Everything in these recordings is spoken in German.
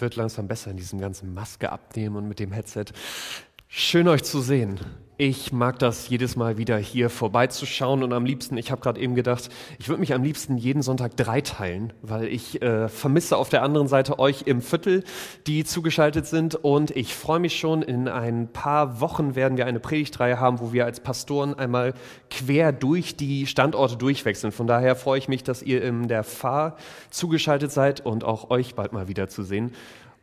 wird langsam besser in diesem ganzen Maske abnehmen und mit dem Headset. Schön euch zu sehen. Ich mag das jedes Mal wieder hier vorbeizuschauen und am liebsten, ich habe gerade eben gedacht, ich würde mich am liebsten jeden Sonntag dreiteilen, weil ich äh, vermisse auf der anderen Seite euch im Viertel, die zugeschaltet sind und ich freue mich schon, in ein paar Wochen werden wir eine Predigtreihe haben, wo wir als Pastoren einmal quer durch die Standorte durchwechseln. Von daher freue ich mich, dass ihr in der Fahr zugeschaltet seid und auch euch bald mal wieder zu sehen.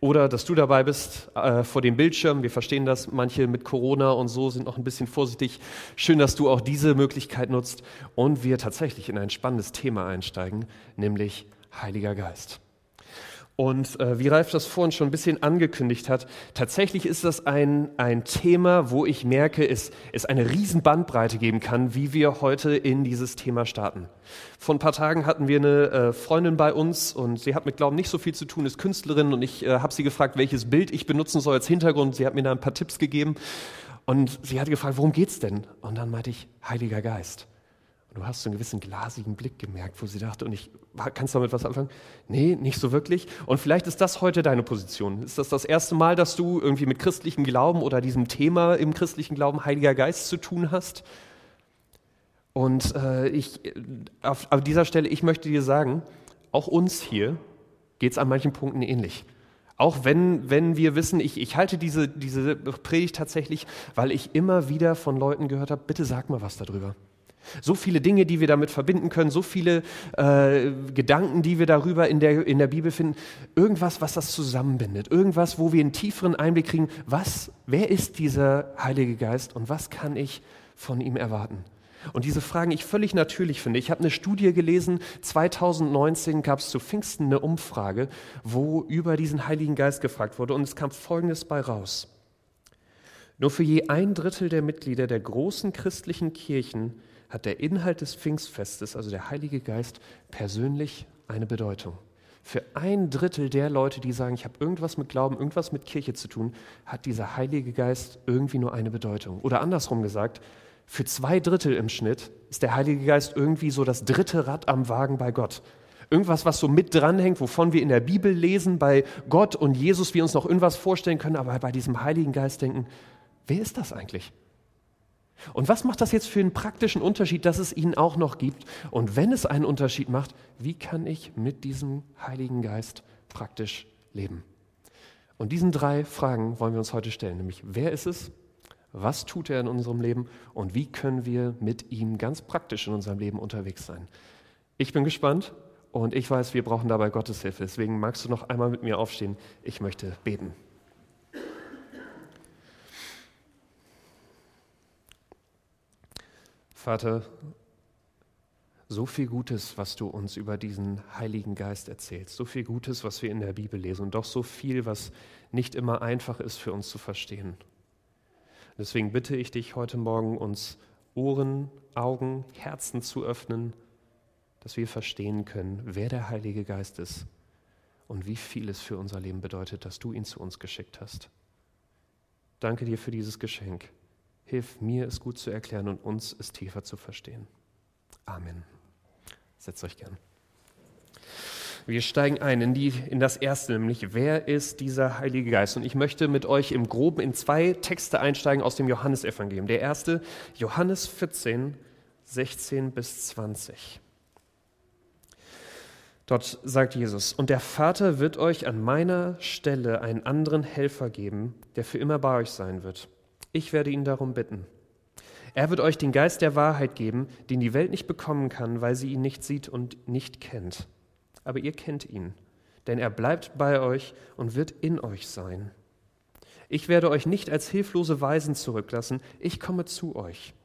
Oder dass du dabei bist äh, vor dem Bildschirm. Wir verstehen das. Manche mit Corona und so sind noch ein bisschen vorsichtig. Schön, dass du auch diese Möglichkeit nutzt und wir tatsächlich in ein spannendes Thema einsteigen, nämlich Heiliger Geist. Und äh, wie Ralf das vorhin schon ein bisschen angekündigt hat, tatsächlich ist das ein, ein Thema, wo ich merke, es, es eine riesen Bandbreite geben kann, wie wir heute in dieses Thema starten. Vor ein paar Tagen hatten wir eine äh, Freundin bei uns und sie hat mit Glauben nicht so viel zu tun, ist Künstlerin und ich äh, habe sie gefragt, welches Bild ich benutzen soll als Hintergrund. Sie hat mir da ein paar Tipps gegeben und sie hat gefragt, worum geht's denn? Und dann meinte ich, Heiliger Geist. Du hast so einen gewissen glasigen Blick gemerkt, wo sie dachte, und ich, kannst du damit was anfangen? Nee, nicht so wirklich. Und vielleicht ist das heute deine Position. Ist das das erste Mal, dass du irgendwie mit christlichem Glauben oder diesem Thema im christlichen Glauben Heiliger Geist zu tun hast? Und äh, ich, auf, auf dieser Stelle, ich möchte dir sagen, auch uns hier geht es an manchen Punkten ähnlich. Auch wenn, wenn wir wissen, ich, ich halte diese, diese Predigt tatsächlich, weil ich immer wieder von Leuten gehört habe, bitte sag mal was darüber. So viele Dinge, die wir damit verbinden können, so viele äh, Gedanken, die wir darüber in der, in der Bibel finden. Irgendwas, was das zusammenbindet. Irgendwas, wo wir einen tieferen Einblick kriegen, was, wer ist dieser Heilige Geist und was kann ich von ihm erwarten? Und diese Fragen ich völlig natürlich finde. Ich habe eine Studie gelesen, 2019 gab es zu Pfingsten eine Umfrage, wo über diesen Heiligen Geist gefragt wurde und es kam Folgendes bei raus. Nur für je ein Drittel der Mitglieder der großen christlichen Kirchen hat der Inhalt des Pfingstfestes, also der Heilige Geist, persönlich eine Bedeutung. Für ein Drittel der Leute, die sagen, ich habe irgendwas mit Glauben, irgendwas mit Kirche zu tun, hat dieser Heilige Geist irgendwie nur eine Bedeutung. Oder andersrum gesagt, für zwei Drittel im Schnitt ist der Heilige Geist irgendwie so das dritte Rad am Wagen bei Gott. Irgendwas, was so mit dranhängt, wovon wir in der Bibel lesen, bei Gott und Jesus, wir uns noch irgendwas vorstellen können, aber bei diesem Heiligen Geist denken, wer ist das eigentlich? Und was macht das jetzt für einen praktischen Unterschied, dass es ihn auch noch gibt? Und wenn es einen Unterschied macht, wie kann ich mit diesem Heiligen Geist praktisch leben? Und diesen drei Fragen wollen wir uns heute stellen, nämlich wer ist es, was tut er in unserem Leben und wie können wir mit ihm ganz praktisch in unserem Leben unterwegs sein? Ich bin gespannt und ich weiß, wir brauchen dabei Gottes Hilfe. Deswegen magst du noch einmal mit mir aufstehen. Ich möchte beten. Vater, so viel Gutes, was du uns über diesen Heiligen Geist erzählst, so viel Gutes, was wir in der Bibel lesen und doch so viel, was nicht immer einfach ist für uns zu verstehen. Deswegen bitte ich dich heute Morgen, uns Ohren, Augen, Herzen zu öffnen, dass wir verstehen können, wer der Heilige Geist ist und wie viel es für unser Leben bedeutet, dass du ihn zu uns geschickt hast. Danke dir für dieses Geschenk. Hilf mir, es gut zu erklären und uns es tiefer zu verstehen. Amen. Setzt euch gern. Wir steigen ein in, die, in das erste, nämlich wer ist dieser Heilige Geist? Und ich möchte mit euch im Groben in zwei Texte einsteigen aus dem Johannesevangelium. Der erste, Johannes 14, 16 bis 20. Dort sagt Jesus, und der Vater wird euch an meiner Stelle einen anderen Helfer geben, der für immer bei euch sein wird. Ich werde ihn darum bitten. Er wird euch den Geist der Wahrheit geben, den die Welt nicht bekommen kann, weil sie ihn nicht sieht und nicht kennt. Aber ihr kennt ihn, denn er bleibt bei euch und wird in euch sein. Ich werde euch nicht als hilflose Weisen zurücklassen, ich komme zu euch.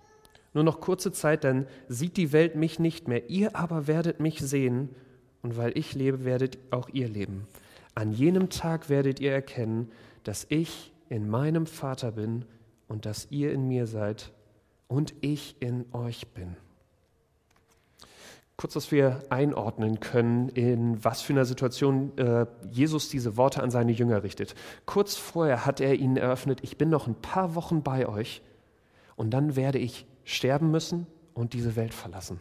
Nur noch kurze Zeit, dann sieht die Welt mich nicht mehr, ihr aber werdet mich sehen, und weil ich lebe, werdet auch ihr leben. An jenem Tag werdet ihr erkennen, dass ich in meinem Vater bin und dass ihr in mir seid und ich in euch bin. Kurz, dass wir einordnen können, in was für einer Situation äh, Jesus diese Worte an seine Jünger richtet. Kurz vorher hat er ihnen eröffnet, ich bin noch ein paar Wochen bei euch und dann werde ich sterben müssen und diese Welt verlassen.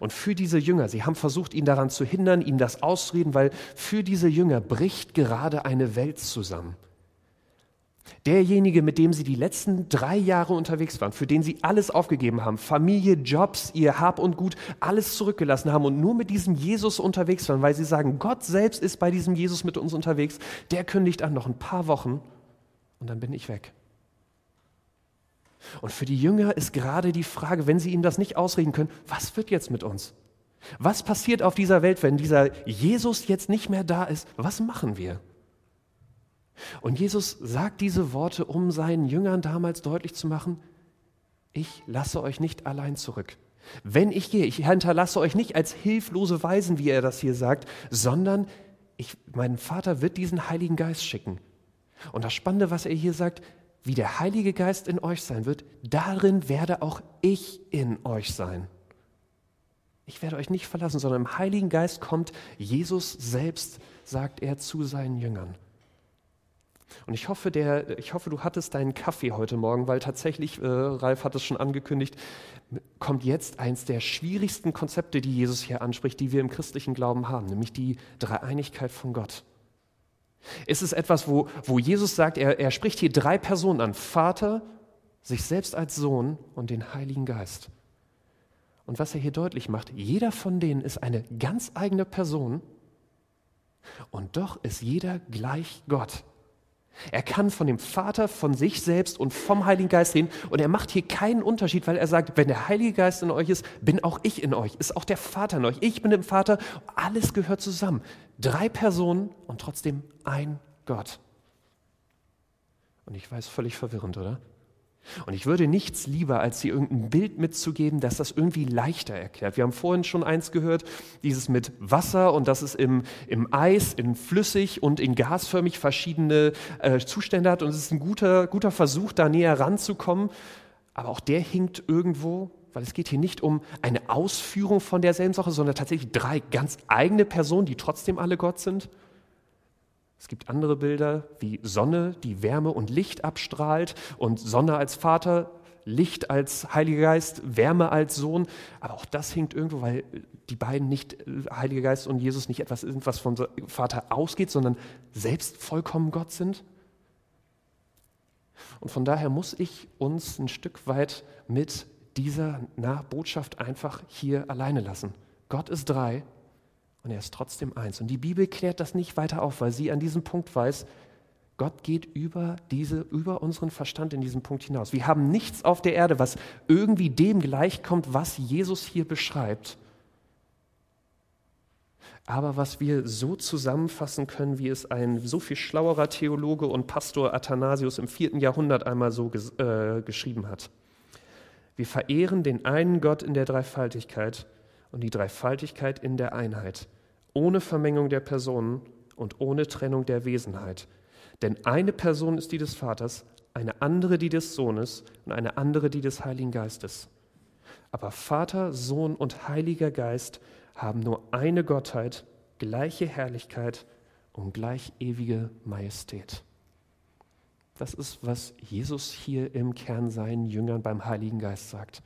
Und für diese Jünger, sie haben versucht, ihn daran zu hindern, ihm das auszureden, weil für diese Jünger bricht gerade eine Welt zusammen. Derjenige, mit dem sie die letzten drei Jahre unterwegs waren, für den sie alles aufgegeben haben, Familie, Jobs, ihr Hab und Gut, alles zurückgelassen haben und nur mit diesem Jesus unterwegs waren, weil sie sagen, Gott selbst ist bei diesem Jesus mit uns unterwegs, der kündigt an noch ein paar Wochen und dann bin ich weg. Und für die Jünger ist gerade die Frage, wenn sie ihm das nicht ausreden können, was wird jetzt mit uns? Was passiert auf dieser Welt, wenn dieser Jesus jetzt nicht mehr da ist? Was machen wir? Und Jesus sagt diese Worte, um seinen Jüngern damals deutlich zu machen, ich lasse euch nicht allein zurück. Wenn ich gehe, ich hinterlasse euch nicht als hilflose Weisen, wie er das hier sagt, sondern ich, mein Vater wird diesen Heiligen Geist schicken. Und das Spannende, was er hier sagt, wie der Heilige Geist in euch sein wird, darin werde auch ich in euch sein. Ich werde euch nicht verlassen, sondern im Heiligen Geist kommt Jesus selbst, sagt er zu seinen Jüngern. Und ich hoffe, der, ich hoffe, du hattest deinen Kaffee heute Morgen, weil tatsächlich, äh, Ralf hat es schon angekündigt, kommt jetzt eins der schwierigsten Konzepte, die Jesus hier anspricht, die wir im christlichen Glauben haben, nämlich die Dreieinigkeit von Gott. Es ist etwas, wo, wo Jesus sagt, er, er spricht hier drei Personen an, Vater, sich selbst als Sohn und den Heiligen Geist. Und was er hier deutlich macht, jeder von denen ist eine ganz eigene Person und doch ist jeder gleich Gott. Er kann von dem Vater, von sich selbst und vom Heiligen Geist reden und er macht hier keinen Unterschied, weil er sagt, wenn der Heilige Geist in euch ist, bin auch ich in euch, ist auch der Vater in euch. Ich bin im Vater, alles gehört zusammen. Drei Personen und trotzdem ein Gott. Und ich weiß, völlig verwirrend, oder? Und ich würde nichts lieber, als dir irgendein Bild mitzugeben, das das irgendwie leichter erklärt. Wir haben vorhin schon eins gehört, dieses mit Wasser und dass es im, im Eis, in flüssig und in gasförmig verschiedene äh, Zustände hat. Und es ist ein guter, guter Versuch, da näher ranzukommen. Aber auch der hinkt irgendwo, weil es geht hier nicht um eine Ausführung von derselben Sache, sondern tatsächlich drei ganz eigene Personen, die trotzdem alle Gott sind. Es gibt andere Bilder wie Sonne, die Wärme und Licht abstrahlt und Sonne als Vater, Licht als Heiliger Geist, Wärme als Sohn. Aber auch das hinkt irgendwo, weil die beiden nicht, äh, Heiliger Geist und Jesus, nicht etwas sind, was vom Vater ausgeht, sondern selbst vollkommen Gott sind. Und von daher muss ich uns ein Stück weit mit dieser Botschaft einfach hier alleine lassen. Gott ist drei und er ist trotzdem eins. Und die Bibel klärt das nicht weiter auf, weil sie an diesem Punkt weiß, Gott geht über, diese, über unseren Verstand in diesem Punkt hinaus. Wir haben nichts auf der Erde, was irgendwie dem gleichkommt, was Jesus hier beschreibt. Aber was wir so zusammenfassen können, wie es ein so viel schlauerer Theologe und Pastor Athanasius im vierten Jahrhundert einmal so ges äh, geschrieben hat. Wir verehren den einen Gott in der Dreifaltigkeit und die Dreifaltigkeit in der Einheit, ohne Vermengung der Personen und ohne Trennung der Wesenheit. Denn eine Person ist die des Vaters, eine andere die des Sohnes und eine andere die des Heiligen Geistes. Aber Vater, Sohn und Heiliger Geist haben nur eine Gottheit, gleiche Herrlichkeit und gleich ewige Majestät. Das ist, was Jesus hier im Kern seinen Jüngern beim Heiligen Geist sagt.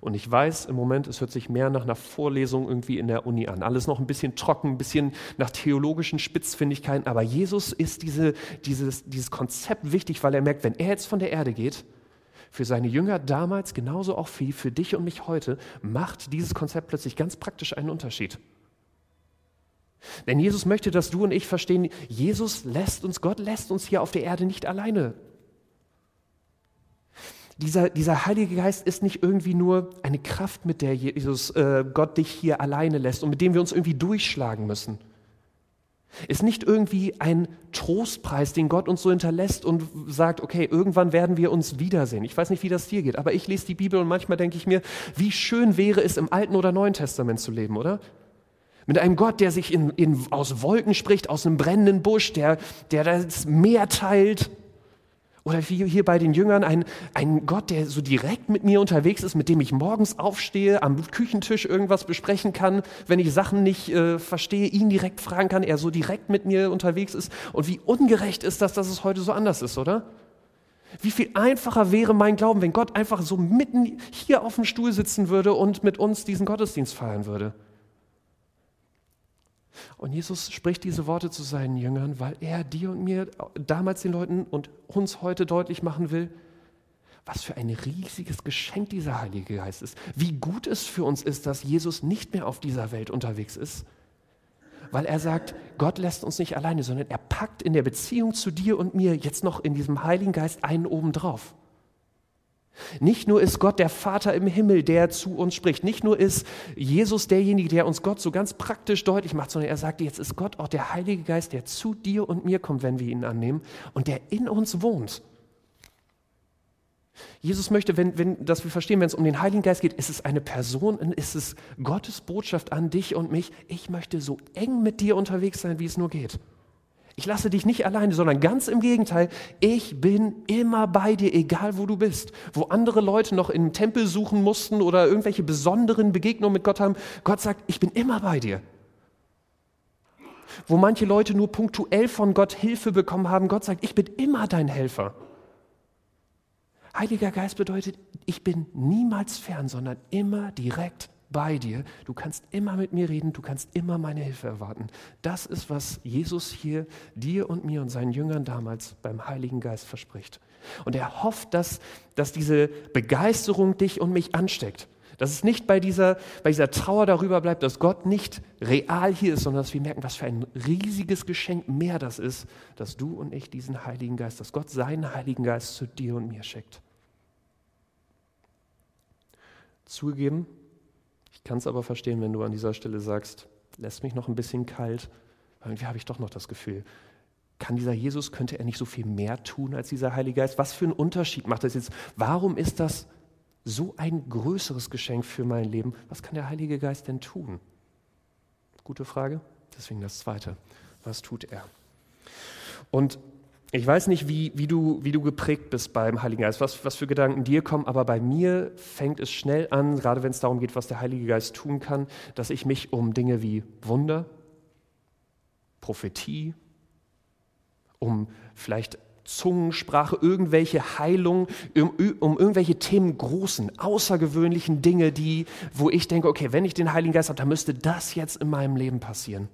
Und ich weiß im Moment, es hört sich mehr nach einer Vorlesung irgendwie in der Uni an. Alles noch ein bisschen trocken, ein bisschen nach theologischen Spitzfindigkeiten. Aber Jesus ist diese, dieses, dieses Konzept wichtig, weil er merkt, wenn er jetzt von der Erde geht, für seine Jünger damals genauso auch wie für dich und mich heute, macht dieses Konzept plötzlich ganz praktisch einen Unterschied. Denn Jesus möchte, dass du und ich verstehen, Jesus lässt uns, Gott lässt uns hier auf der Erde nicht alleine dieser, dieser Heilige Geist ist nicht irgendwie nur eine Kraft, mit der Jesus, äh, Gott dich hier alleine lässt und mit dem wir uns irgendwie durchschlagen müssen. Ist nicht irgendwie ein Trostpreis, den Gott uns so hinterlässt und sagt, okay, irgendwann werden wir uns wiedersehen. Ich weiß nicht, wie das dir geht, aber ich lese die Bibel und manchmal denke ich mir, wie schön wäre es, im Alten oder Neuen Testament zu leben, oder? Mit einem Gott, der sich in, in, aus Wolken spricht, aus einem brennenden Busch, der, der das Meer teilt, oder wie hier bei den Jüngern, ein, ein Gott, der so direkt mit mir unterwegs ist, mit dem ich morgens aufstehe, am Küchentisch irgendwas besprechen kann, wenn ich Sachen nicht äh, verstehe, ihn direkt fragen kann, er so direkt mit mir unterwegs ist. Und wie ungerecht ist das, dass es heute so anders ist, oder? Wie viel einfacher wäre mein Glauben, wenn Gott einfach so mitten hier auf dem Stuhl sitzen würde und mit uns diesen Gottesdienst feiern würde. Und Jesus spricht diese Worte zu seinen Jüngern, weil er dir und mir, damals den Leuten und uns heute deutlich machen will, was für ein riesiges Geschenk dieser Heilige Geist ist. Wie gut es für uns ist, dass Jesus nicht mehr auf dieser Welt unterwegs ist. Weil er sagt, Gott lässt uns nicht alleine, sondern er packt in der Beziehung zu dir und mir jetzt noch in diesem Heiligen Geist einen obendrauf. Nicht nur ist Gott der Vater im Himmel, der zu uns spricht. Nicht nur ist Jesus derjenige, der uns Gott so ganz praktisch deutlich macht, sondern er sagt, jetzt ist Gott auch der Heilige Geist, der zu dir und mir kommt, wenn wir ihn annehmen und der in uns wohnt. Jesus möchte, wenn, wenn, dass wir verstehen, wenn es um den Heiligen Geist geht, ist es eine Person, ist es Gottes Botschaft an dich und mich. Ich möchte so eng mit dir unterwegs sein, wie es nur geht. Ich lasse dich nicht alleine, sondern ganz im Gegenteil, ich bin immer bei dir, egal wo du bist. Wo andere Leute noch im Tempel suchen mussten oder irgendwelche besonderen Begegnungen mit Gott haben, Gott sagt, ich bin immer bei dir. Wo manche Leute nur punktuell von Gott Hilfe bekommen haben, Gott sagt, ich bin immer dein Helfer. Heiliger Geist bedeutet, ich bin niemals fern, sondern immer direkt bei dir. Du kannst immer mit mir reden, du kannst immer meine Hilfe erwarten. Das ist, was Jesus hier dir und mir und seinen Jüngern damals beim Heiligen Geist verspricht. Und er hofft, dass, dass diese Begeisterung dich und mich ansteckt. Dass es nicht bei dieser, bei dieser Trauer darüber bleibt, dass Gott nicht real hier ist, sondern dass wir merken, was für ein riesiges Geschenk mehr das ist, dass du und ich diesen Heiligen Geist, dass Gott seinen Heiligen Geist zu dir und mir schickt. Zugegeben, ich kann es aber verstehen, wenn du an dieser Stelle sagst, lässt mich noch ein bisschen kalt, irgendwie habe ich doch noch das Gefühl, kann dieser Jesus, könnte er nicht so viel mehr tun als dieser Heilige Geist? Was für einen Unterschied macht das jetzt? Warum ist das so ein größeres Geschenk für mein Leben. Was kann der Heilige Geist denn tun? Gute Frage. Deswegen das Zweite. Was tut er? Und ich weiß nicht, wie, wie, du, wie du geprägt bist beim Heiligen Geist, was, was für Gedanken dir kommen, aber bei mir fängt es schnell an, gerade wenn es darum geht, was der Heilige Geist tun kann, dass ich mich um Dinge wie Wunder, Prophetie, um vielleicht Zungensprache, irgendwelche Heilungen, um, um, irgendwelche Themen großen, außergewöhnlichen Dinge, die, wo ich denke, okay, wenn ich den Heiligen Geist habe, dann müsste das jetzt in meinem Leben passieren.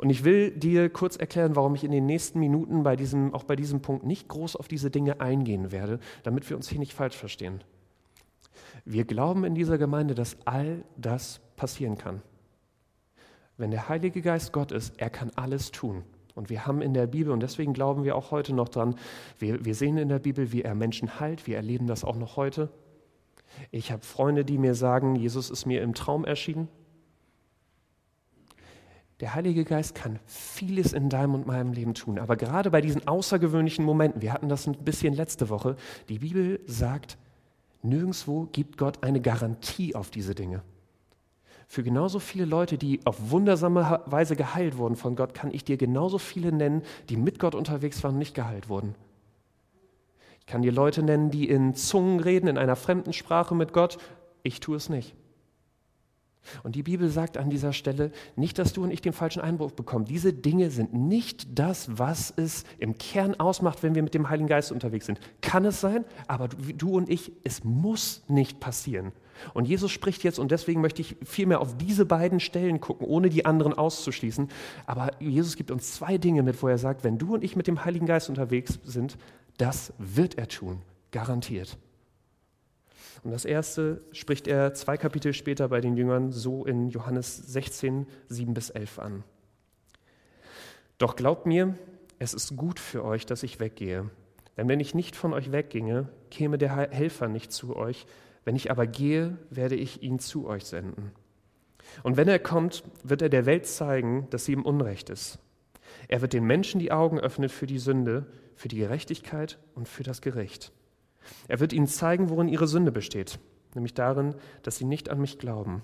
Und ich will dir kurz erklären, warum ich in den nächsten Minuten bei diesem, auch bei diesem Punkt nicht groß auf diese Dinge eingehen werde, damit wir uns hier nicht falsch verstehen. Wir glauben in dieser Gemeinde, dass all das passieren kann. Wenn der Heilige Geist Gott ist, er kann alles tun. Und wir haben in der Bibel, und deswegen glauben wir auch heute noch dran, wir, wir sehen in der Bibel, wie er Menschen heilt, wir erleben das auch noch heute. Ich habe Freunde, die mir sagen, Jesus ist mir im Traum erschienen. Der Heilige Geist kann vieles in deinem und meinem Leben tun, aber gerade bei diesen außergewöhnlichen Momenten, wir hatten das ein bisschen letzte Woche, die Bibel sagt, nirgendwo gibt Gott eine Garantie auf diese Dinge. Für genauso viele Leute, die auf wundersame Weise geheilt wurden von Gott, kann ich dir genauso viele nennen, die mit Gott unterwegs waren und nicht geheilt wurden. Ich kann dir Leute nennen, die in Zungen reden, in einer fremden Sprache mit Gott. Ich tue es nicht. Und die Bibel sagt an dieser Stelle nicht, dass du und ich den falschen Einbruch bekommen. Diese Dinge sind nicht das, was es im Kern ausmacht, wenn wir mit dem Heiligen Geist unterwegs sind. Kann es sein, aber du, und ich, es muss nicht passieren. Und Jesus spricht jetzt, und deswegen möchte ich vielmehr auf diese beiden Stellen gucken, ohne die anderen auszuschließen. Aber Jesus gibt uns zwei Dinge mit, wo er sagt, wenn du und ich mit dem Heiligen Geist unterwegs sind, das wird er tun, garantiert. Und das erste spricht er zwei Kapitel später bei den Jüngern so in Johannes 16, 7 bis 11 an. Doch glaubt mir, es ist gut für euch, dass ich weggehe. Denn wenn ich nicht von euch wegginge, käme der Helfer nicht zu euch. Wenn ich aber gehe, werde ich ihn zu euch senden. Und wenn er kommt, wird er der Welt zeigen, dass sie im Unrecht ist. Er wird den Menschen die Augen öffnen für die Sünde, für die Gerechtigkeit und für das Gericht. Er wird ihnen zeigen, worin ihre Sünde besteht, nämlich darin, dass sie nicht an mich glauben.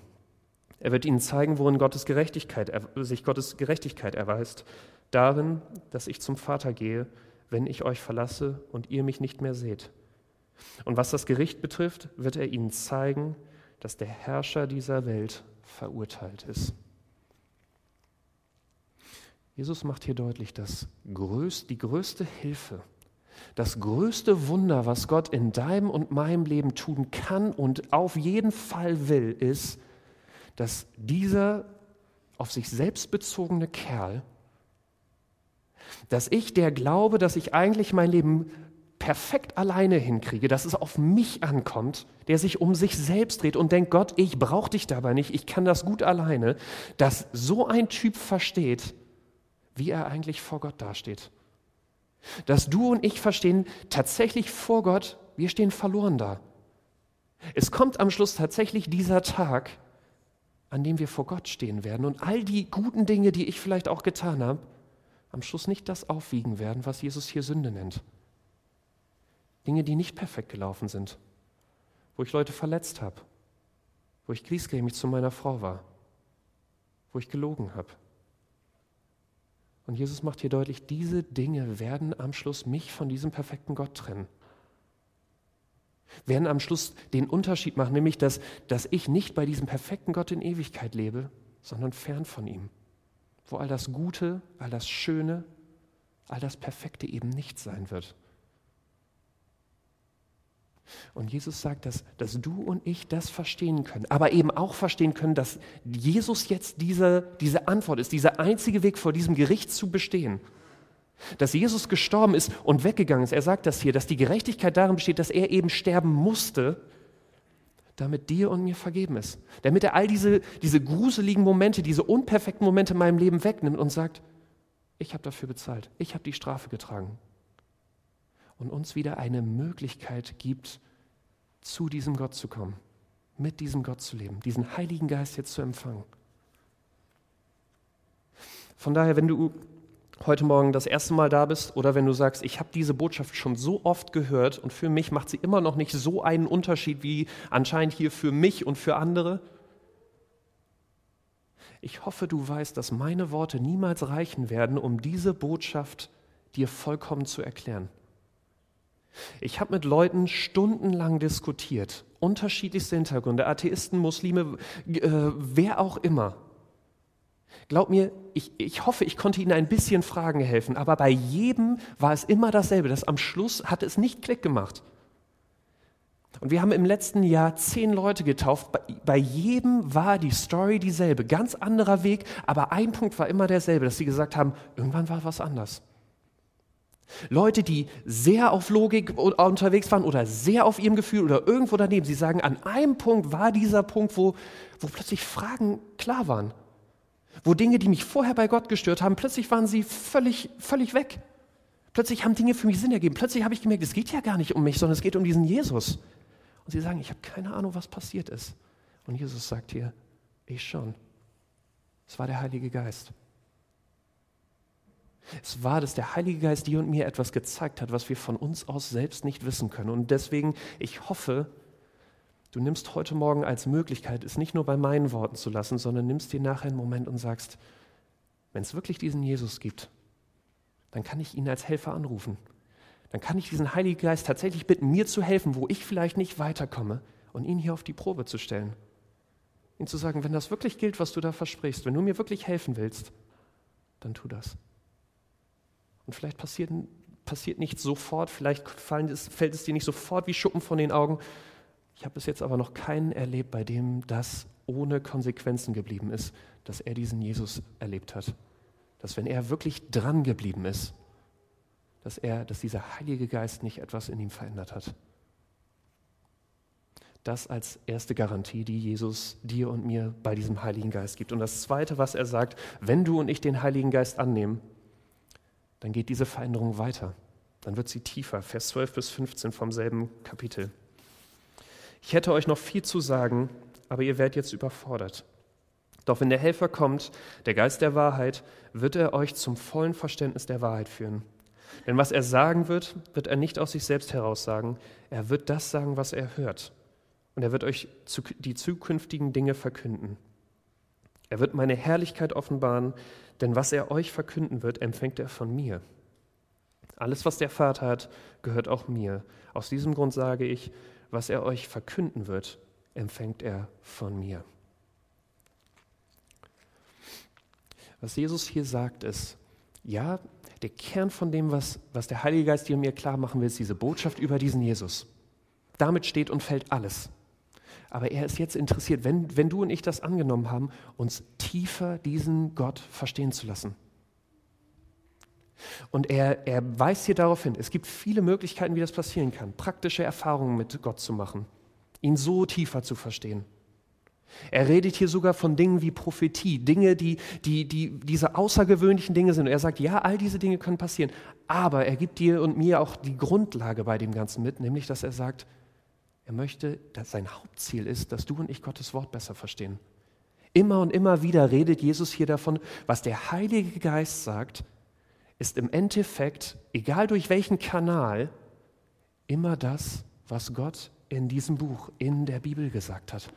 Er wird ihnen zeigen, worin Gottes Gerechtigkeit, sich Gottes Gerechtigkeit erweist, darin, dass ich zum Vater gehe, wenn ich euch verlasse und ihr mich nicht mehr seht. Und was das Gericht betrifft, wird er ihnen zeigen, dass der Herrscher dieser Welt verurteilt ist. Jesus macht hier deutlich, dass die größte Hilfe, Das größte Wunder, was Gott in deinem und meinem Leben tun kann und auf jeden Fall will, ist, dass dieser auf sich selbst bezogene Kerl, dass ich, der glaube, dass ich eigentlich mein Leben perfekt alleine hinkriege, dass es auf mich ankommt, der sich um sich selbst dreht und denkt, Gott, ich brauche dich dabei nicht, ich kann das gut alleine, dass so ein Typ versteht, wie er eigentlich vor Gott dasteht. Dass du und ich verstehen, tatsächlich vor Gott, wir stehen verloren da. Es kommt am Schluss tatsächlich dieser Tag, an dem wir vor Gott stehen werden und all die guten Dinge, die ich vielleicht auch getan habe, am Schluss nicht das aufwiegen werden, was Jesus hier Sünde nennt. Dinge, die nicht perfekt gelaufen sind, wo ich Leute verletzt habe, wo ich griesgrämig zu meiner Frau war, wo ich gelogen habe. Und Jesus macht hier deutlich, diese Dinge werden am Schluss mich von diesem perfekten Gott trennen. Werden am Schluss den Unterschied machen, nämlich dass, dass ich nicht bei diesem perfekten Gott in Ewigkeit lebe, sondern fern von ihm, wo all das Gute, all das Schöne, all das Perfekte eben nicht sein wird. Und Jesus sagt, dass, dass du und ich das verstehen können, aber eben auch verstehen können, dass Jesus jetzt diese, diese Antwort ist, dieser einzige Weg vor diesem Gericht zu bestehen. Dass Jesus gestorben ist und weggegangen ist. Er sagt das hier, dass die Gerechtigkeit darin besteht, dass er eben sterben musste, damit dir und mir vergeben ist. Damit er all diese, diese gruseligen Momente, diese unperfekten Momente in meinem Leben wegnimmt und sagt, ich habe dafür bezahlt, ich habe die Strafe getragen und uns wieder eine Möglichkeit gibt, zu diesem Gott zu kommen, mit diesem Gott zu leben, diesen Heiligen Geist jetzt zu empfangen. Von daher, wenn du heute Morgen das erste Mal da bist oder wenn du sagst, ich habe diese Botschaft schon so oft gehört und für mich macht sie immer noch nicht so einen Unterschied wie anscheinend hier für mich und für andere, ich hoffe, du weißt, dass meine Worte niemals reichen werden, um diese Botschaft dir vollkommen zu erklären. Ich habe mit Leuten stundenlang diskutiert, unterschiedlichste Hintergründe, Atheisten, Muslime, äh, wer auch immer. Glaub mir, ich, ich hoffe, ich konnte Ihnen ein bisschen Fragen helfen, aber bei jedem war es immer dasselbe. Das am Schluss hat es nicht Klick gemacht. Und wir haben im letzten Jahr zehn Leute getauft. Bei, bei jedem war die Story dieselbe. Ganz anderer Weg, aber ein Punkt war immer derselbe, dass sie gesagt haben, irgendwann war was anders. Leute, die sehr auf Logik unterwegs waren oder sehr auf ihrem Gefühl oder irgendwo daneben. Sie sagen, an einem Punkt war dieser Punkt, wo, wo plötzlich Fragen klar waren. Wo Dinge, die mich vorher bei Gott gestört haben, plötzlich waren sie völlig, völlig weg. Plötzlich haben Dinge für mich Sinn ergeben. Plötzlich habe ich gemerkt, es geht ja gar nicht um mich, sondern es geht um diesen Jesus. Und sie sagen, ich habe keine Ahnung, was passiert ist. Und Jesus sagt hier, ich schon. Es war der Heilige Geist. Es war, dass der Heilige Geist dir und mir etwas gezeigt hat, was wir von uns aus selbst nicht wissen können. Und deswegen, ich hoffe, du nimmst heute Morgen als Möglichkeit, es nicht nur bei meinen Worten zu lassen, sondern nimmst dir nachher einen Moment und sagst, wenn es wirklich diesen Jesus gibt, dann kann ich ihn als Helfer anrufen. Dann kann ich diesen Heiligen Geist tatsächlich bitten, mir zu helfen, wo ich vielleicht nicht weiterkomme und ihn hier auf die Probe zu stellen. Ihn zu sagen, wenn das wirklich gilt, was du da versprichst, wenn du mir wirklich helfen willst, dann tu das. Und vielleicht passiert, passiert nicht sofort, vielleicht es, fällt es dir nicht sofort wie Schuppen von den Augen. Ich habe bis jetzt aber noch keinen erlebt, bei dem das ohne Konsequenzen geblieben ist, dass er diesen Jesus erlebt hat. Dass wenn er wirklich dran geblieben ist, dass er, dass dieser Heilige Geist nicht etwas in ihm verändert hat. Das als erste Garantie, die Jesus dir und mir bei diesem Heiligen Geist gibt. Und das Zweite, was er sagt, wenn du und ich den Heiligen Geist annehmen, dann geht diese Veränderung weiter. Dann wird sie tiefer. Vers 12 bis 15 vom selben Kapitel. Ich hätte euch noch viel zu sagen, aber ihr werdet jetzt überfordert. Doch wenn der Helfer kommt, der Geist der Wahrheit, wird er euch zum vollen Verständnis der Wahrheit führen. Denn was er sagen wird, wird er nicht aus sich selbst heraus sagen. Er wird das sagen, was er hört. Und er wird euch die zukünftigen Dinge verkünden. Er wird meine Herrlichkeit offenbaren, denn was er euch verkünden wird, empfängt er von mir. Alles, was der Vater hat, gehört auch mir. Aus diesem Grund sage ich, was er euch verkünden wird, empfängt er von mir. Was Jesus hier sagt ist, ja, der Kern von dem, was, was der Heilige Geist und mir klar machen will, ist diese Botschaft über diesen Jesus. Damit steht und fällt alles. Aber er ist jetzt interessiert, wenn, wenn du und ich das angenommen haben, uns tiefer diesen Gott verstehen zu lassen. Und er, er weist hier darauf hin, es gibt viele Möglichkeiten, wie das passieren kann, praktische Erfahrungen mit Gott zu machen, ihn so tiefer zu verstehen. Er redet hier sogar von Dingen wie Prophetie, Dinge, die, die, die diese außergewöhnlichen Dinge sind. Und er sagt, ja, all diese Dinge können passieren, aber er gibt dir und mir auch die Grundlage bei dem Ganzen mit, nämlich dass er sagt, er möchte, dass sein Hauptziel ist, dass du und ich Gottes Wort besser verstehen. Immer und immer wieder redet Jesus hier davon, was der Heilige Geist sagt, ist im Endeffekt, egal durch welchen Kanal, immer das, was Gott in diesem Buch, in der Bibel gesagt hat.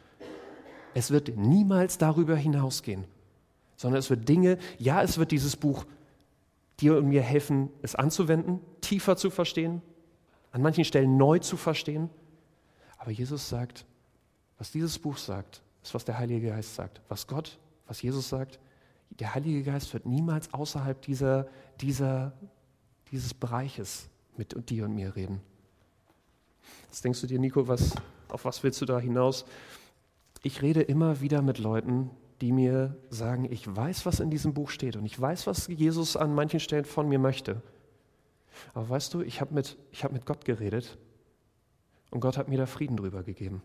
Es wird niemals darüber hinausgehen, sondern es wird Dinge, ja, es wird dieses Buch dir und mir helfen, es anzuwenden, tiefer zu verstehen, an manchen Stellen neu zu verstehen, aber Jesus sagt, was dieses Buch sagt, ist, was der Heilige Geist sagt. Was Gott, was Jesus sagt, der Heilige Geist wird niemals außerhalb dieser, dieser, dieses Bereiches mit dir und mir reden. Jetzt denkst du dir, Nico, was, auf was willst du da hinaus? Ich rede immer wieder mit Leuten, die mir sagen, ich weiß, was in diesem Buch steht und ich weiß, was Jesus an manchen Stellen von mir möchte. Aber weißt du, ich habe mit, hab mit Gott geredet und Gott hat mir da Frieden drüber gegeben.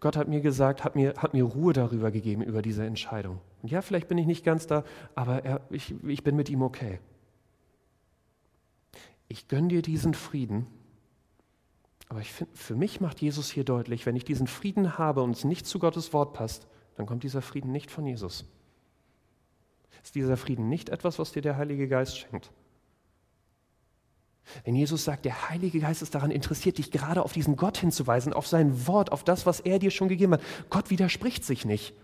Gott hat mir gesagt, hat mir, hat mir Ruhe darüber gegeben, über diese Entscheidung. Und ja, vielleicht bin ich nicht ganz da, aber er, ich, ich bin mit ihm okay. Ich gönne dir diesen Frieden, aber ich find, für mich macht Jesus hier deutlich, wenn ich diesen Frieden habe und es nicht zu Gottes Wort passt, dann kommt dieser Frieden nicht von Jesus. Ist dieser Frieden nicht etwas, was dir der Heilige Geist schenkt? Wenn Jesus sagt, der Heilige Geist ist daran interessiert, dich gerade auf diesen Gott hinzuweisen, auf sein Wort, auf das, was er dir schon gegeben hat. Gott widerspricht sich nicht.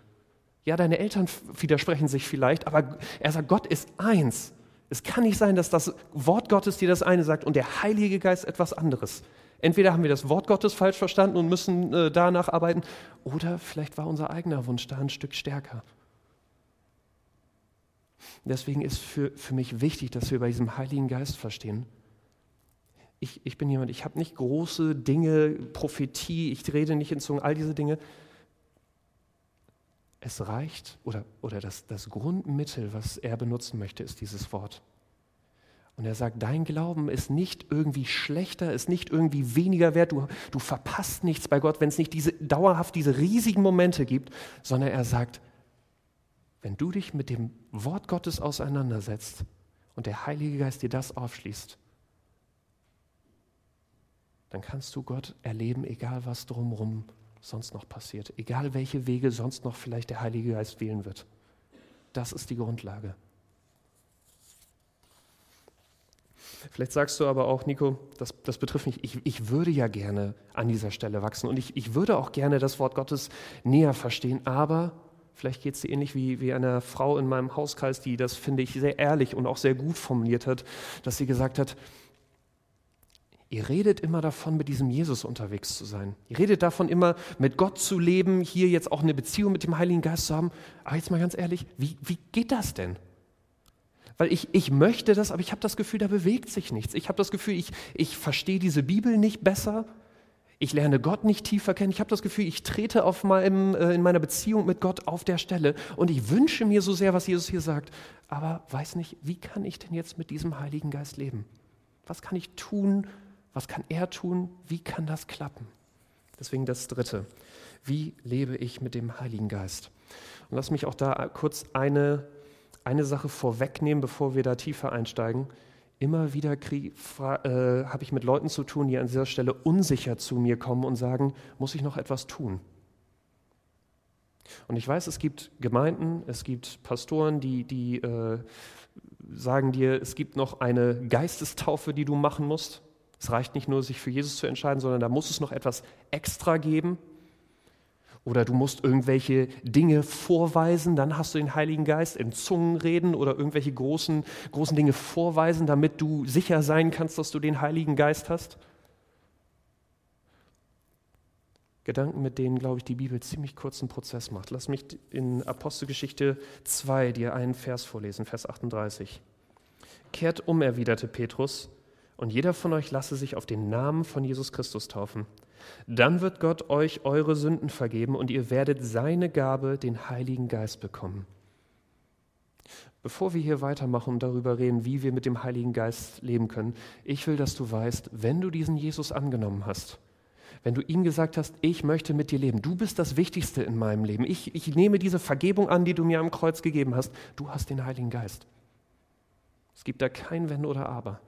Ja, deine Eltern widersprechen sich vielleicht, aber er sagt, Gott ist eins. Es kann nicht sein, dass das Wort Gottes dir das eine sagt und der Heilige Geist etwas anderes. Entweder haben wir das Wort Gottes falsch verstanden und müssen äh, danach arbeiten, oder vielleicht war unser eigener Wunsch da ein Stück stärker. Deswegen ist für, für mich wichtig, dass wir bei diesem Heiligen Geist verstehen, ich, ich bin jemand, ich habe nicht große Dinge, Prophetie, ich rede nicht in Zungen, all diese Dinge. Es reicht, oder, oder das, das Grundmittel, was er benutzen möchte, ist dieses Wort. Und er sagt, dein Glauben ist nicht irgendwie schlechter, ist nicht irgendwie weniger wert, du, du verpasst nichts bei Gott, wenn es nicht diese, dauerhaft diese riesigen Momente gibt, sondern er sagt, wenn du dich mit dem Wort Gottes auseinandersetzt und der Heilige Geist dir das aufschließt, dann kannst du Gott erleben, egal was drumherum sonst noch passiert, egal welche Wege sonst noch vielleicht der Heilige Geist wählen wird. Das ist die Grundlage. Vielleicht sagst du aber auch, Nico, das, das betrifft mich, ich, ich würde ja gerne an dieser Stelle wachsen und ich, ich würde auch gerne das Wort Gottes näher verstehen, aber vielleicht geht es dir ähnlich wie, wie einer Frau in meinem Hauskreis, die das, finde ich, sehr ehrlich und auch sehr gut formuliert hat, dass sie gesagt hat, Ihr redet immer davon, mit diesem Jesus unterwegs zu sein. Ihr redet davon, immer mit Gott zu leben, hier jetzt auch eine Beziehung mit dem Heiligen Geist zu haben. Aber jetzt mal ganz ehrlich, wie, wie geht das denn? Weil ich, ich möchte das, aber ich habe das Gefühl, da bewegt sich nichts. Ich habe das Gefühl, ich, ich verstehe diese Bibel nicht besser. Ich lerne Gott nicht tiefer kennen. Ich habe das Gefühl, ich trete auf meinem, äh, in meiner Beziehung mit Gott auf der Stelle. Und ich wünsche mir so sehr, was Jesus hier sagt. Aber weiß nicht, wie kann ich denn jetzt mit diesem Heiligen Geist leben? Was kann ich tun, was kann er tun? Wie kann das klappen? Deswegen das Dritte. Wie lebe ich mit dem Heiligen Geist? Und lass mich auch da kurz eine, eine Sache vorwegnehmen, bevor wir da tiefer einsteigen. Immer wieder äh, habe ich mit Leuten zu tun, die an dieser Stelle unsicher zu mir kommen und sagen, muss ich noch etwas tun? Und ich weiß, es gibt Gemeinden, es gibt Pastoren, die, die äh, sagen dir, es gibt noch eine Geistestaufe, die du machen musst. Es reicht nicht nur, sich für Jesus zu entscheiden, sondern da muss es noch etwas extra geben. Oder du musst irgendwelche Dinge vorweisen, dann hast du den Heiligen Geist in Zungen reden oder irgendwelche großen, großen Dinge vorweisen, damit du sicher sein kannst, dass du den Heiligen Geist hast. Gedanken, mit denen, glaube ich, die Bibel ziemlich kurzen Prozess macht. Lass mich in Apostelgeschichte 2 dir einen Vers vorlesen, Vers 38. Kehrt um, erwiderte Petrus, und jeder von euch lasse sich auf den Namen von Jesus Christus taufen. Dann wird Gott euch eure Sünden vergeben und ihr werdet seine Gabe, den Heiligen Geist, bekommen. Bevor wir hier weitermachen und darüber reden, wie wir mit dem Heiligen Geist leben können, ich will, dass du weißt, wenn du diesen Jesus angenommen hast, wenn du ihm gesagt hast, ich möchte mit dir leben, du bist das Wichtigste in meinem Leben, ich, ich nehme diese Vergebung an, die du mir am Kreuz gegeben hast, du hast den Heiligen Geist. Es gibt da kein Wenn oder Aber.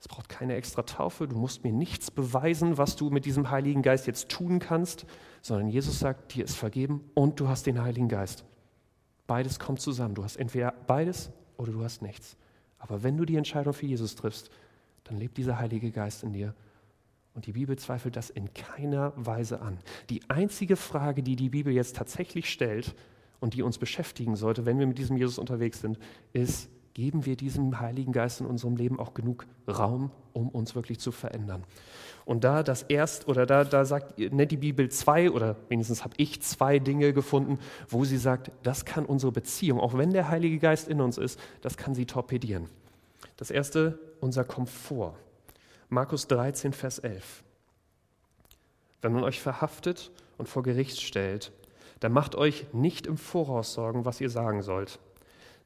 Es braucht keine extra Taufe, du musst mir nichts beweisen, was du mit diesem Heiligen Geist jetzt tun kannst, sondern Jesus sagt, dir ist vergeben und du hast den Heiligen Geist. Beides kommt zusammen. Du hast entweder beides oder du hast nichts. Aber wenn du die Entscheidung für Jesus triffst, dann lebt dieser Heilige Geist in dir. Und die Bibel zweifelt das in keiner Weise an. Die einzige Frage, die die Bibel jetzt tatsächlich stellt und die uns beschäftigen sollte, wenn wir mit diesem Jesus unterwegs sind, ist, geben wir diesem Heiligen Geist in unserem Leben auch genug Raum, um uns wirklich zu verändern. Und da das erst oder da, da sagt, nennt die Bibel zwei oder wenigstens habe ich zwei Dinge gefunden, wo sie sagt, das kann unsere Beziehung, auch wenn der Heilige Geist in uns ist, das kann sie torpedieren. Das erste, unser Komfort. Markus 13, Vers 11. Wenn man euch verhaftet und vor Gericht stellt, dann macht euch nicht im Voraus Sorgen, was ihr sagen sollt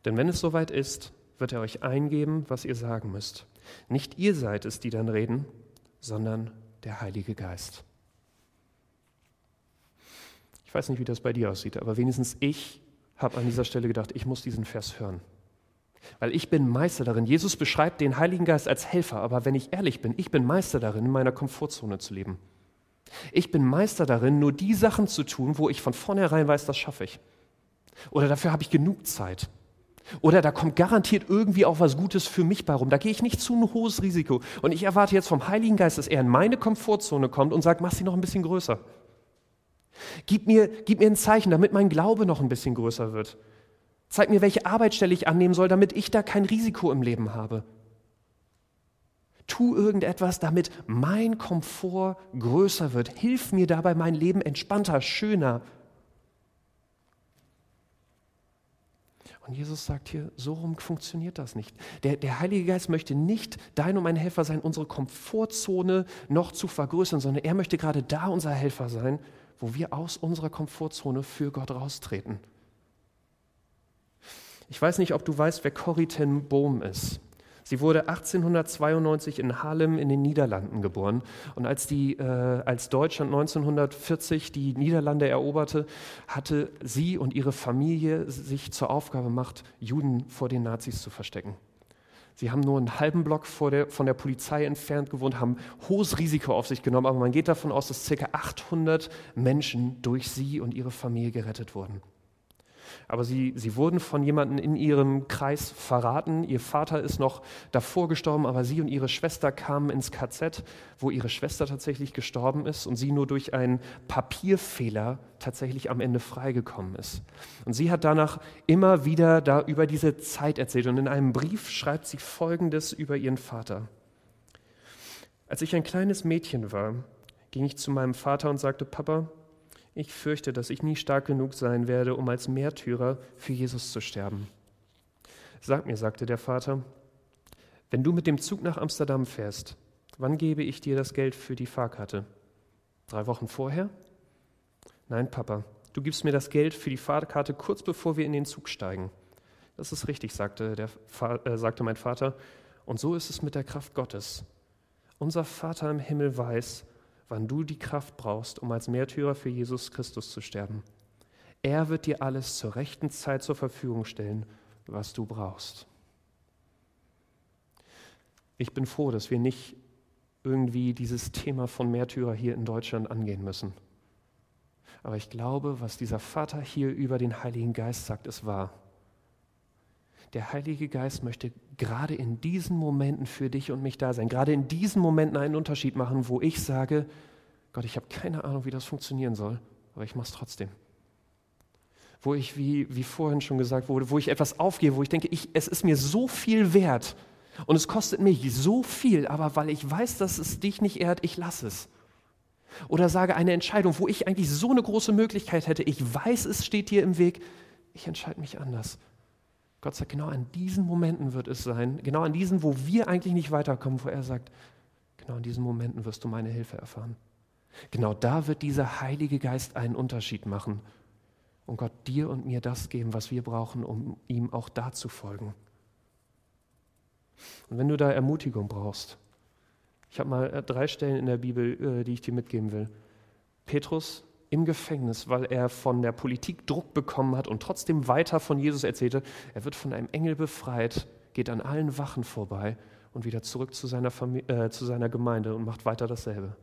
denn wenn es soweit ist, wird er euch eingeben, was ihr sagen müsst. Nicht ihr seid es, die dann reden, sondern der Heilige Geist. Ich weiß nicht, wie das bei dir aussieht, aber wenigstens ich habe an dieser Stelle gedacht, ich muss diesen Vers hören. Weil ich bin Meister darin. Jesus beschreibt den Heiligen Geist als Helfer, aber wenn ich ehrlich bin, ich bin Meister darin, in meiner Komfortzone zu leben. Ich bin Meister darin, nur die Sachen zu tun, wo ich von vornherein weiß, das schaffe ich. Oder dafür habe ich genug Zeit. Oder da kommt garantiert irgendwie auch was Gutes für mich bei rum. Da gehe ich nicht zu ein hohes Risiko. Und ich erwarte jetzt vom Heiligen Geist, dass er in meine Komfortzone kommt und sagt, mach sie noch ein bisschen größer. Gib mir, gib mir ein Zeichen, damit mein Glaube noch ein bisschen größer wird. Zeig mir, welche Arbeitsstelle ich annehmen soll, damit ich da kein Risiko im Leben habe. Tu irgendetwas, damit mein Komfort größer wird. Hilf mir dabei, mein Leben entspannter, schöner, Und Jesus sagt hier, so rum funktioniert das nicht. Der, der Heilige Geist möchte nicht dein und mein Helfer sein, unsere Komfortzone noch zu vergrößern, sondern er möchte gerade da unser Helfer sein, wo wir aus unserer Komfortzone für Gott raustreten. Ich weiß nicht, ob du weißt, wer Corrie ten Boom ist. Sie wurde 1892 in Haarlem in den Niederlanden geboren. Und als, die, äh, als Deutschland 1940 die Niederlande eroberte, hatte sie und ihre Familie sich zur Aufgabe gemacht, Juden vor den Nazis zu verstecken. Sie haben nur einen halben Block der, von der Polizei entfernt gewohnt, haben hohes Risiko auf sich genommen, aber man geht davon aus, dass ca. 800 Menschen durch sie und ihre Familie gerettet wurden. Aber sie, sie wurden von jemandem in ihrem Kreis verraten. Ihr Vater ist noch davor gestorben, aber sie und ihre Schwester kamen ins KZ, wo ihre Schwester tatsächlich gestorben ist und sie nur durch einen Papierfehler tatsächlich am Ende freigekommen ist. Und sie hat danach immer wieder da über diese Zeit erzählt und in einem Brief schreibt sie Folgendes über ihren Vater. Als ich ein kleines Mädchen war, ging ich zu meinem Vater und sagte, Papa, ich fürchte, dass ich nie stark genug sein werde, um als Märtyrer für Jesus zu sterben. Sag mir, sagte der Vater, wenn du mit dem Zug nach Amsterdam fährst, wann gebe ich dir das Geld für die Fahrkarte? Drei Wochen vorher? Nein, Papa, du gibst mir das Geld für die Fahrkarte kurz bevor wir in den Zug steigen. Das ist richtig, sagte, der, äh, sagte mein Vater. Und so ist es mit der Kraft Gottes. Unser Vater im Himmel weiß, wann du die Kraft brauchst, um als Märtyrer für Jesus Christus zu sterben. Er wird dir alles zur rechten Zeit zur Verfügung stellen, was du brauchst. Ich bin froh, dass wir nicht irgendwie dieses Thema von Märtyrer hier in Deutschland angehen müssen. Aber ich glaube, was dieser Vater hier über den Heiligen Geist sagt, ist wahr. Der Heilige Geist möchte gerade in diesen Momenten für dich und mich da sein, gerade in diesen Momenten einen Unterschied machen, wo ich sage, Gott, ich habe keine Ahnung, wie das funktionieren soll, aber ich mache es trotzdem. Wo ich, wie, wie vorhin schon gesagt wurde, wo ich etwas aufgehe, wo ich denke, ich, es ist mir so viel wert und es kostet mich so viel, aber weil ich weiß, dass es dich nicht ehrt, ich lasse es. Oder sage eine Entscheidung, wo ich eigentlich so eine große Möglichkeit hätte, ich weiß, es steht dir im Weg, ich entscheide mich anders Gott sagt, genau an diesen Momenten wird es sein, genau an diesen, wo wir eigentlich nicht weiterkommen, wo er sagt, genau an diesen Momenten wirst du meine Hilfe erfahren. Genau da wird dieser Heilige Geist einen Unterschied machen und Gott dir und mir das geben, was wir brauchen, um ihm auch da zu folgen. Und wenn du da Ermutigung brauchst, ich habe mal äh, drei Stellen in der Bibel, äh, die ich dir mitgeben will. Petrus im Gefängnis, weil er von der Politik Druck bekommen hat und trotzdem weiter von Jesus erzählte. Er wird von einem Engel befreit, geht an allen Wachen vorbei und wieder zurück zu seiner, Familie, äh, zu seiner Gemeinde und macht weiter dasselbe.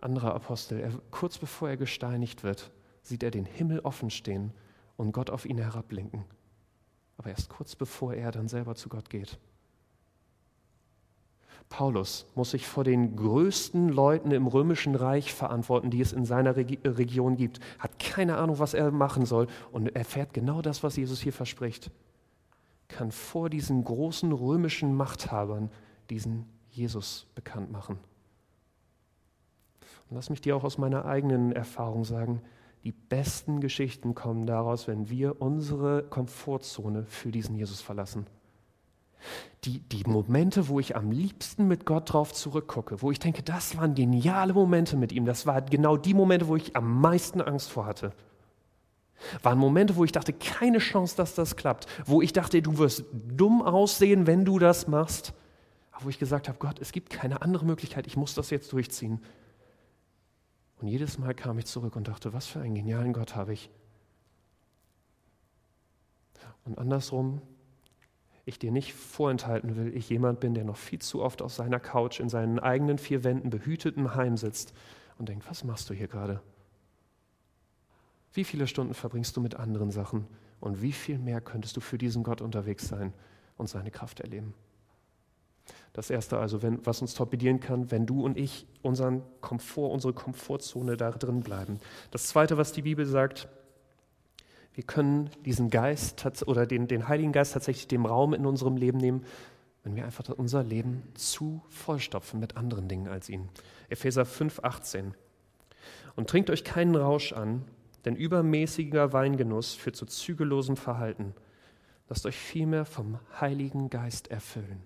Anderer Apostel, er, kurz bevor er gesteinigt wird, sieht er den Himmel offen stehen und Gott auf ihn herabblinken. Aber erst kurz bevor er dann selber zu Gott geht. Paulus muss sich vor den größten Leuten im römischen Reich verantworten, die es in seiner Region gibt, hat keine Ahnung, was er machen soll und erfährt genau das, was Jesus hier verspricht. Kann vor diesen großen römischen Machthabern diesen Jesus bekannt machen. Und lass mich dir auch aus meiner eigenen Erfahrung sagen, die besten Geschichten kommen daraus, wenn wir unsere Komfortzone für diesen Jesus verlassen die, die Momente, wo ich am liebsten mit Gott drauf zurückgucke, wo ich denke, das waren geniale Momente mit ihm, das waren genau die Momente, wo ich am meisten Angst vor hatte. Waren Momente, wo ich dachte, keine Chance, dass das klappt, wo ich dachte, du wirst dumm aussehen, wenn du das machst, aber wo ich gesagt habe, Gott, es gibt keine andere Möglichkeit, ich muss das jetzt durchziehen. Und jedes Mal kam ich zurück und dachte, was für einen genialen Gott habe ich. Und andersrum ich dir nicht vorenthalten will, ich jemand bin, der noch viel zu oft auf seiner Couch in seinen eigenen vier Wänden behüteten Heim sitzt und denkt, was machst du hier gerade? Wie viele Stunden verbringst du mit anderen Sachen und wie viel mehr könntest du für diesen Gott unterwegs sein und seine Kraft erleben? Das Erste also, wenn, was uns torpedieren kann, wenn du und ich unseren Komfort, unsere Komfortzone da drin bleiben. Das Zweite, was die Bibel sagt, wir können diesen Geist oder den, den Heiligen Geist tatsächlich dem Raum in unserem Leben nehmen, wenn wir einfach unser Leben zu vollstopfen mit anderen Dingen als ihn. Epheser 5, 18. Und trinkt euch keinen Rausch an, denn übermäßiger Weingenuss führt zu zügellosem Verhalten. Lasst euch vielmehr vom Heiligen Geist erfüllen.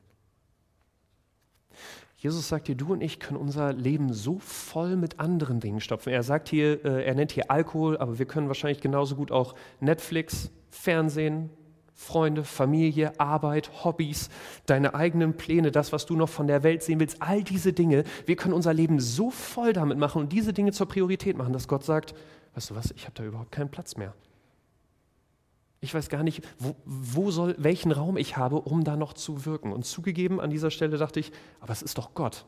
Jesus sagt hier, du und ich können unser Leben so voll mit anderen Dingen stopfen. Er sagt hier, äh, er nennt hier Alkohol, aber wir können wahrscheinlich genauso gut auch Netflix, Fernsehen, Freunde, Familie, Arbeit, Hobbys, deine eigenen Pläne, das, was du noch von der Welt sehen willst, all diese Dinge. Wir können unser Leben so voll damit machen und diese Dinge zur Priorität machen, dass Gott sagt, weißt du was, ich habe da überhaupt keinen Platz mehr. Ich weiß gar nicht, wo, wo, soll, welchen Raum ich habe, um da noch zu wirken. Und zugegeben, an dieser Stelle dachte ich, aber es ist doch Gott.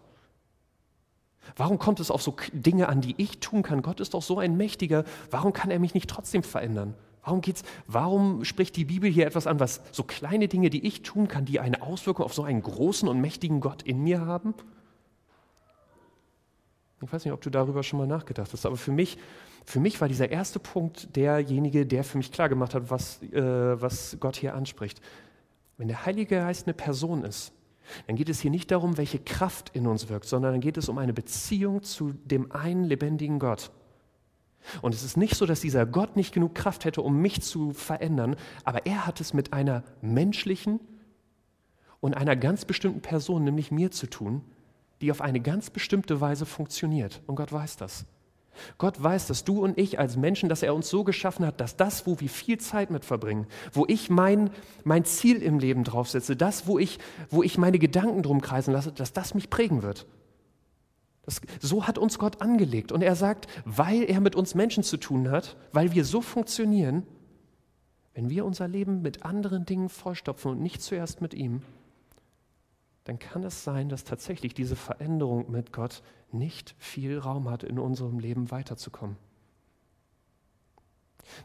Warum kommt es auf so Dinge an, die ich tun kann? Gott ist doch so ein Mächtiger. Warum kann er mich nicht trotzdem verändern? Warum geht's, warum spricht die Bibel hier etwas an, was so kleine Dinge, die ich tun kann, die eine Auswirkung auf so einen großen und mächtigen Gott in mir haben? Ich weiß nicht, ob du darüber schon mal nachgedacht hast, aber für mich für mich war dieser erste Punkt derjenige, der für mich klar gemacht hat, was, äh, was Gott hier anspricht. Wenn der Heilige Geist eine Person ist, dann geht es hier nicht darum, welche Kraft in uns wirkt, sondern dann geht es um eine Beziehung zu dem einen lebendigen Gott. Und es ist nicht so, dass dieser Gott nicht genug Kraft hätte, um mich zu verändern, aber er hat es mit einer menschlichen und einer ganz bestimmten Person, nämlich mir, zu tun, die auf eine ganz bestimmte Weise funktioniert. Und Gott weiß das. Gott weiß, dass du und ich als Menschen, dass er uns so geschaffen hat, dass das, wo wir viel Zeit mit verbringen, wo ich mein, mein Ziel im Leben draufsetze, das, wo ich, wo ich meine Gedanken drum kreisen lasse, dass das mich prägen wird. Das, so hat uns Gott angelegt. Und er sagt, weil er mit uns Menschen zu tun hat, weil wir so funktionieren, wenn wir unser Leben mit anderen Dingen vollstopfen und nicht zuerst mit ihm, dann kann es sein, dass tatsächlich diese Veränderung mit Gott nicht viel Raum hat, in unserem Leben weiterzukommen.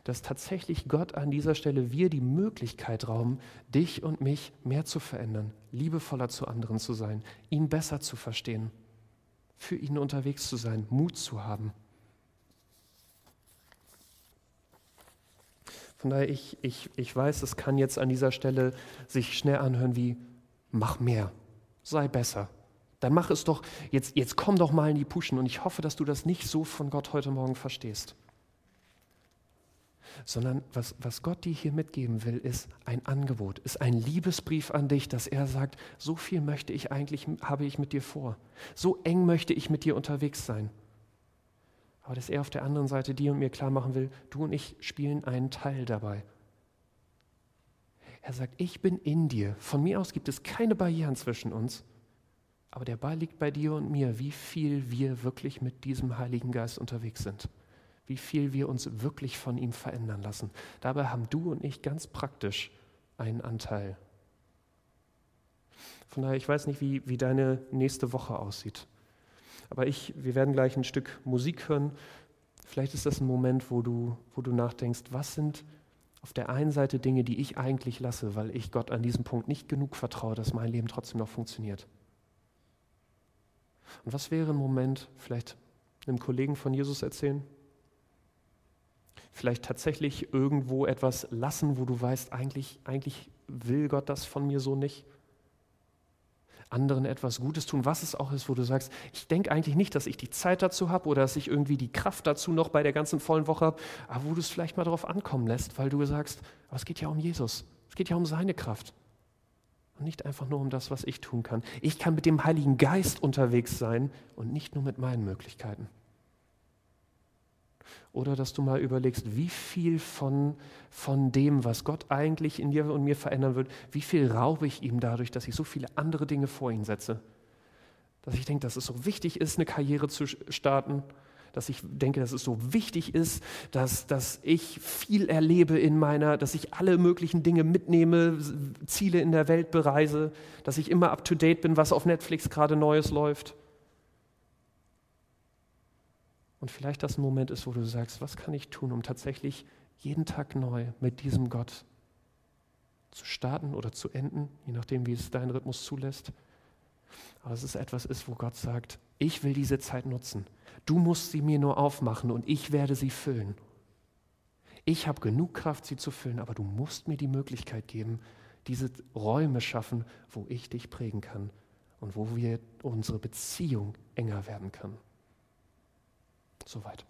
Dass tatsächlich Gott an dieser Stelle wir die Möglichkeit rauben, dich und mich mehr zu verändern, liebevoller zu anderen zu sein, ihn besser zu verstehen, für ihn unterwegs zu sein, Mut zu haben. Von daher, ich, ich, ich weiß, es kann jetzt an dieser Stelle sich schnell anhören wie, mach mehr, sei besser. Dann mach es doch, jetzt, jetzt komm doch mal in die Puschen und ich hoffe, dass du das nicht so von Gott heute Morgen verstehst. sondern was, was Gott dir hier mitgeben will, ist ein Angebot, ist ein Liebesbrief an dich, dass er sagt, so viel möchte ich eigentlich, habe ich mit dir vor. So eng möchte ich mit dir unterwegs sein. Aber dass er auf der anderen Seite dir und mir klar machen will, du und ich spielen einen Teil dabei. Er sagt, ich bin in dir. Von mir aus gibt es keine Barrieren zwischen uns. Aber der Ball liegt bei dir und mir, wie viel wir wirklich mit diesem Heiligen Geist unterwegs sind wie viel wir uns wirklich von ihm verändern lassen. Dabei haben du und ich ganz praktisch einen Anteil. Von daher, ich weiß nicht, wie, wie deine nächste Woche aussieht. Aber ich, wir werden gleich ein Stück Musik hören. Vielleicht ist das ein Moment, wo du, wo du nachdenkst, was sind auf der einen Seite Dinge, die ich eigentlich lasse, weil ich Gott an diesem Punkt nicht genug vertraue, dass mein Leben trotzdem noch funktioniert. Und was wäre ein Moment, vielleicht einem Kollegen von Jesus erzählen, vielleicht tatsächlich irgendwo etwas lassen, wo du weißt, eigentlich, eigentlich will Gott das von mir so nicht. Anderen etwas Gutes tun, was es auch ist, wo du sagst, ich denke eigentlich nicht, dass ich die Zeit dazu habe oder dass ich irgendwie die Kraft dazu noch bei der ganzen vollen Woche habe, aber wo du es vielleicht mal darauf ankommen lässt, weil du sagst, aber es geht ja um Jesus, es geht ja um seine Kraft und nicht einfach nur um das, was ich tun kann. Ich kann mit dem Heiligen Geist unterwegs sein und nicht nur mit meinen Möglichkeiten. Oder dass du mal überlegst, wie viel von, von dem, was Gott eigentlich in dir und mir verändern wird, wie viel raube ich ihm dadurch, dass ich so viele andere Dinge vor ihn setze. Dass ich denke, dass es so wichtig ist, eine Karriere zu starten, dass ich denke, dass es so wichtig ist, dass, dass ich viel erlebe in meiner, dass ich alle möglichen Dinge mitnehme, Ziele in der Welt bereise, dass ich immer up-to-date bin, was auf Netflix gerade Neues läuft. Und vielleicht das ein Moment ist, wo du sagst, was kann ich tun, um tatsächlich jeden Tag neu mit diesem Gott zu starten oder zu enden, je nachdem, wie es dein Rhythmus zulässt. Aber es ist etwas ist, wo Gott sagt, ich will diese Zeit nutzen. Du musst sie mir nur aufmachen und ich werde sie füllen. Ich habe genug Kraft, sie zu füllen, aber du musst mir die Möglichkeit geben, diese Räume schaffen, wo ich dich prägen kann und wo wir unsere Beziehung enger werden kann. Soweit.